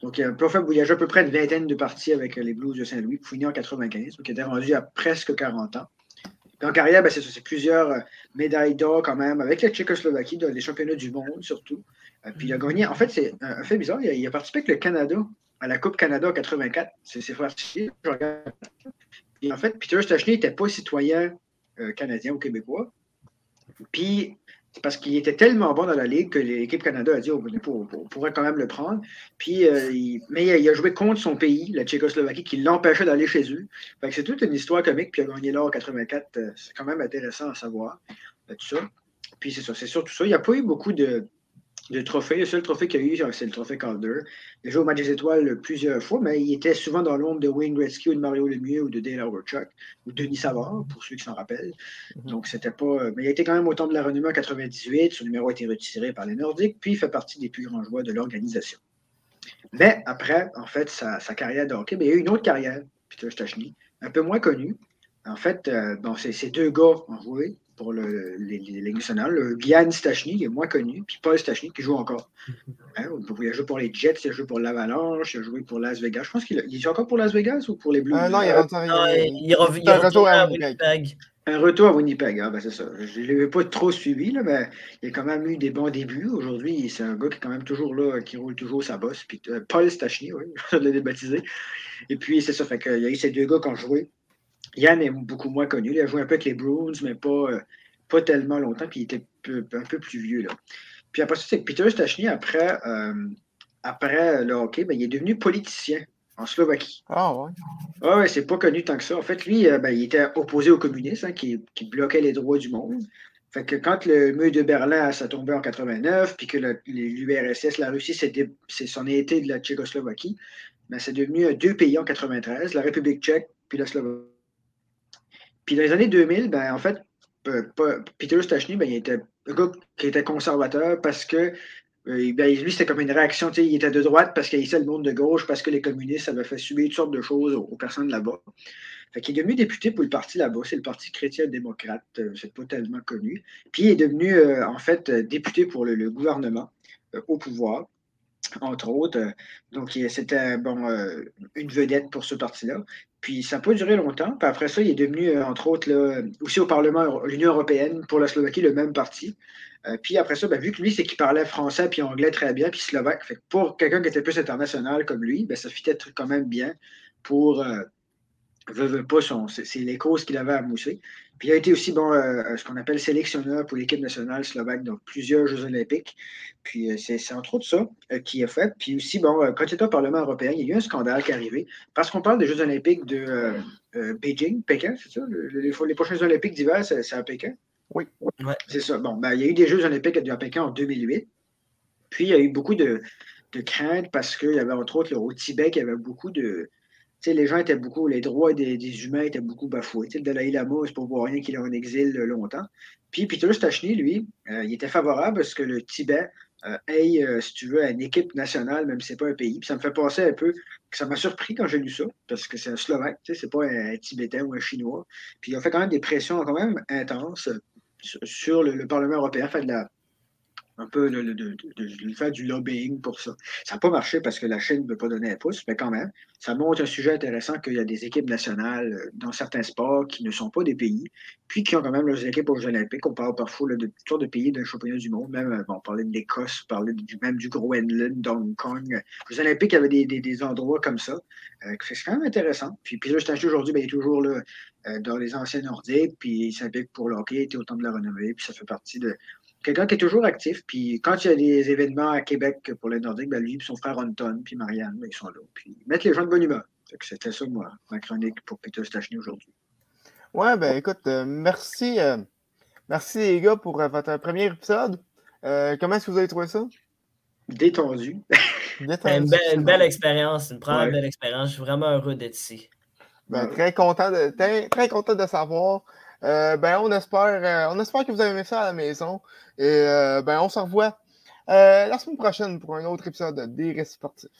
donc, il a, voyagé à peu près une vingtaine de parties avec les Blues de Saint-Louis, fini en 95, donc il était rendu à presque 40 ans. En carrière, ben, c'est plusieurs euh, médailles d'or quand même, avec la Tchécoslovaquie, dans les championnats du monde surtout. Euh, puis il a gagné, en fait, c'est un fait bizarre, il a, participé avec le Canada à la Coupe Canada en 84. C'est particulier. Et en fait, Peter Stachny n'était pas citoyen euh, canadien ou québécois. Puis c'est parce qu'il était tellement bon dans la ligue que l'équipe Canada a dit oh, on, pourrait quand même le prendre. Puis, euh, mais il a, joué contre son pays, la Tchécoslovaquie, qui l'empêchait d'aller chez eux. c'est toute une histoire comique. Puis il a gagné l'or en 84. Euh, c'est quand même intéressant à savoir. Euh, tout ça. Puis c'est ça, c'est surtout ça. Il n'y a pas eu beaucoup de, de trophées. Le seul trophée qu'il y a eu, c'est le trophée Calder. Il a joué au match des étoiles plusieurs fois, mais il était souvent dans l'ombre de Wayne Gretzky ou de Mario Lemieux ou de Dale Overchuck ou Denis Savard, pour ceux qui s'en rappellent. Mhm. Donc, c'était pas. Euh, mais il a été quand même au temps de la renommée en 98. Son numéro a été retiré par les Nordiques, puis il fait partie des plus grands joueurs de l'organisation. Mais après, en fait, sa, carrière de hockey, mais il y a eu une autre carrière, Peter Stachny, un peu moins connue. En fait, euh, bon, ces deux gars ont joué pour le, les, les nationales. Gyan Stachny, qui est moins connu, puis Paul Stachny, qui joue encore. [LAUGHS] Hein, il a joué pour les Jets, il a joué pour l'Avalanche, il a joué pour Las Vegas. Je pense qu'il joue encore pour Las Vegas ou pour les Blues? Euh, non, il, rentre, il, il, revient, un retour à Winnipeg. Un retour à Winnipeg, ah, ben c'est ça. Je ne l'ai pas trop suivi, là, mais il a quand même eu des bons débuts. Aujourd'hui, c'est un gars qui est quand même toujours là, qui roule toujours sa bosse. Puis, euh, Paul Stachny, oui, [LAUGHS] je l'ai débaptisé. Et puis, c'est ça, fait qu'il y a eu ces deux gars qui ont joué. Yann est beaucoup moins connu. Il a joué un peu avec les Bruins, mais pas, euh, pas tellement longtemps, puis il était un peu plus vieux. Là. Puis après ça, c'est que Peter Stachny, après, euh, après le hockey, ben, il est devenu politicien en Slovaquie. Ah ouais? Ah ouais, c'est pas connu tant que ça. En fait, lui, euh, ben, il était opposé aux communistes, hein, qui, qui, bloquaient les droits du monde. Fait que quand le mur de Berlin s'est tombé en 89, puis que l'URSS, la Russie, s'en est été de la Tchécoslovaquie, ben, c'est devenu deux pays en 93, la République tchèque puis la Slovaquie. Puis dans les années 2000, ben, en fait, Peter Stachny, ben, il était un gars qui était conservateur parce que euh, ben, lui, c'était comme une réaction. Il était de droite parce qu'il haïssait le monde de gauche, parce que les communistes avaient fait subir toutes sortes de choses aux, personnes là-bas. Fait qu'il est devenu député pour le parti là-bas. C'est le Parti chrétien-démocrate. Euh, c'est pas tellement connu. Puis il est devenu, euh, en fait, député pour le, gouvernement au pouvoir entre autres. Donc, c'était bon, une vedette pour ce parti-là. Puis, ça n'a pas duré longtemps. Puis après ça, il est devenu, entre autres, aussi au Parlement, l'Union européenne, pour la Slovaquie, le même parti. Euh, puis après ça, ben, vu que lui, c'est qu'il parlait français puis anglais très bien, puis slovaque, fait pour quelqu'un qui était plus international comme lui, ben, ça fitait quand même bien pour euh, pas son. C'est les causes qu'il avait à mousser. Puis il a été aussi bon, euh, ce qu'on appelle sélectionneur pour l'équipe nationale slovaque, donc plusieurs Jeux olympiques. Puis c'est entre autres ça qu'il a fait. Puis aussi, bon, quand il était au Parlement européen, il y a eu un scandale qui est arrivé. Parce qu'on parle des Jeux olympiques de Beijing, Pékin, c'est ça? les, les, prochains Jeux olympiques d'hiver, c'est à Pékin? Oui. C'est ça. Bon, ben, il y a eu des Jeux olympiques à Pékin en 2008. Puis, il y a eu beaucoup de, de craintes parce qu'il y avait, entre autres, au Tibet, il y avait beaucoup de. Tu sais, les gens étaient beaucoup, les droits des, des humains étaient beaucoup bafoués. Tu sais, le Dalai Lama, c'est pour rien qu'il est en exil longtemps. Puis Peter Stachny, lui, euh, il était favorable parce que le Tibet euh, ait, euh, si tu veux, une équipe nationale, même si c'est pas un pays. Puis ça me fait penser un peu, que ça m'a surpris quand j'ai lu ça, parce que c'est un Slovaque, c'est pas un, Tibétain ou un Chinois. Puis il a fait quand même des pressions quand même intenses sur le, Parlement européen, fait de la, un peu de, faire du lobbying pour ça. Ça n'a pas marché parce que la Chine ne veut pas donner un pouce, mais quand même, ça montre un sujet intéressant qu'il y a des équipes nationales euh, dans certains sports qui ne sont pas des pays, puis qui ont quand même leurs équipes aux Jeux Olympiques. On parle parfois de toutes de pays d'un championnat du monde, même euh, on parlait de l'Écosse, on parlait du, même du Groenland, d'Hong Kong. Les Olympiques, y avait des, des, endroits comme ça. Euh, c'est quand même intéressant. Puis, là, je aujourd'hui, ben, il est toujours là, dans les anciens Nordiques, puis il s'implique pour le hockey, il était au temps de la renommée, puis ça fait partie de, quelqu'un qui est toujours actif. Puis quand il y a des événements à Québec pour les Nordiques, ben lui et son frère Anton, puis Marianne, ben, ils sont là. Puis ils mettent les gens de bonne humeur. C'était ça, moi, ma chronique pour Peter Stachny aujourd'hui. Ouais, ben écoute, euh, merci. Euh, merci les gars pour euh, votre premier épisode. comment est-ce que vous avez trouvé ça? Détendu. [LAUGHS] Une, belle, expérience, une première belle expérience. Je suis vraiment heureux d'être ici. Ben, très, content de, très content de savoir. Euh, ben, on espère, euh, on espère que vous avez aimé ça à la maison. Et euh, ben, on se revoit la semaine prochaine pour un autre épisode des Sportifs.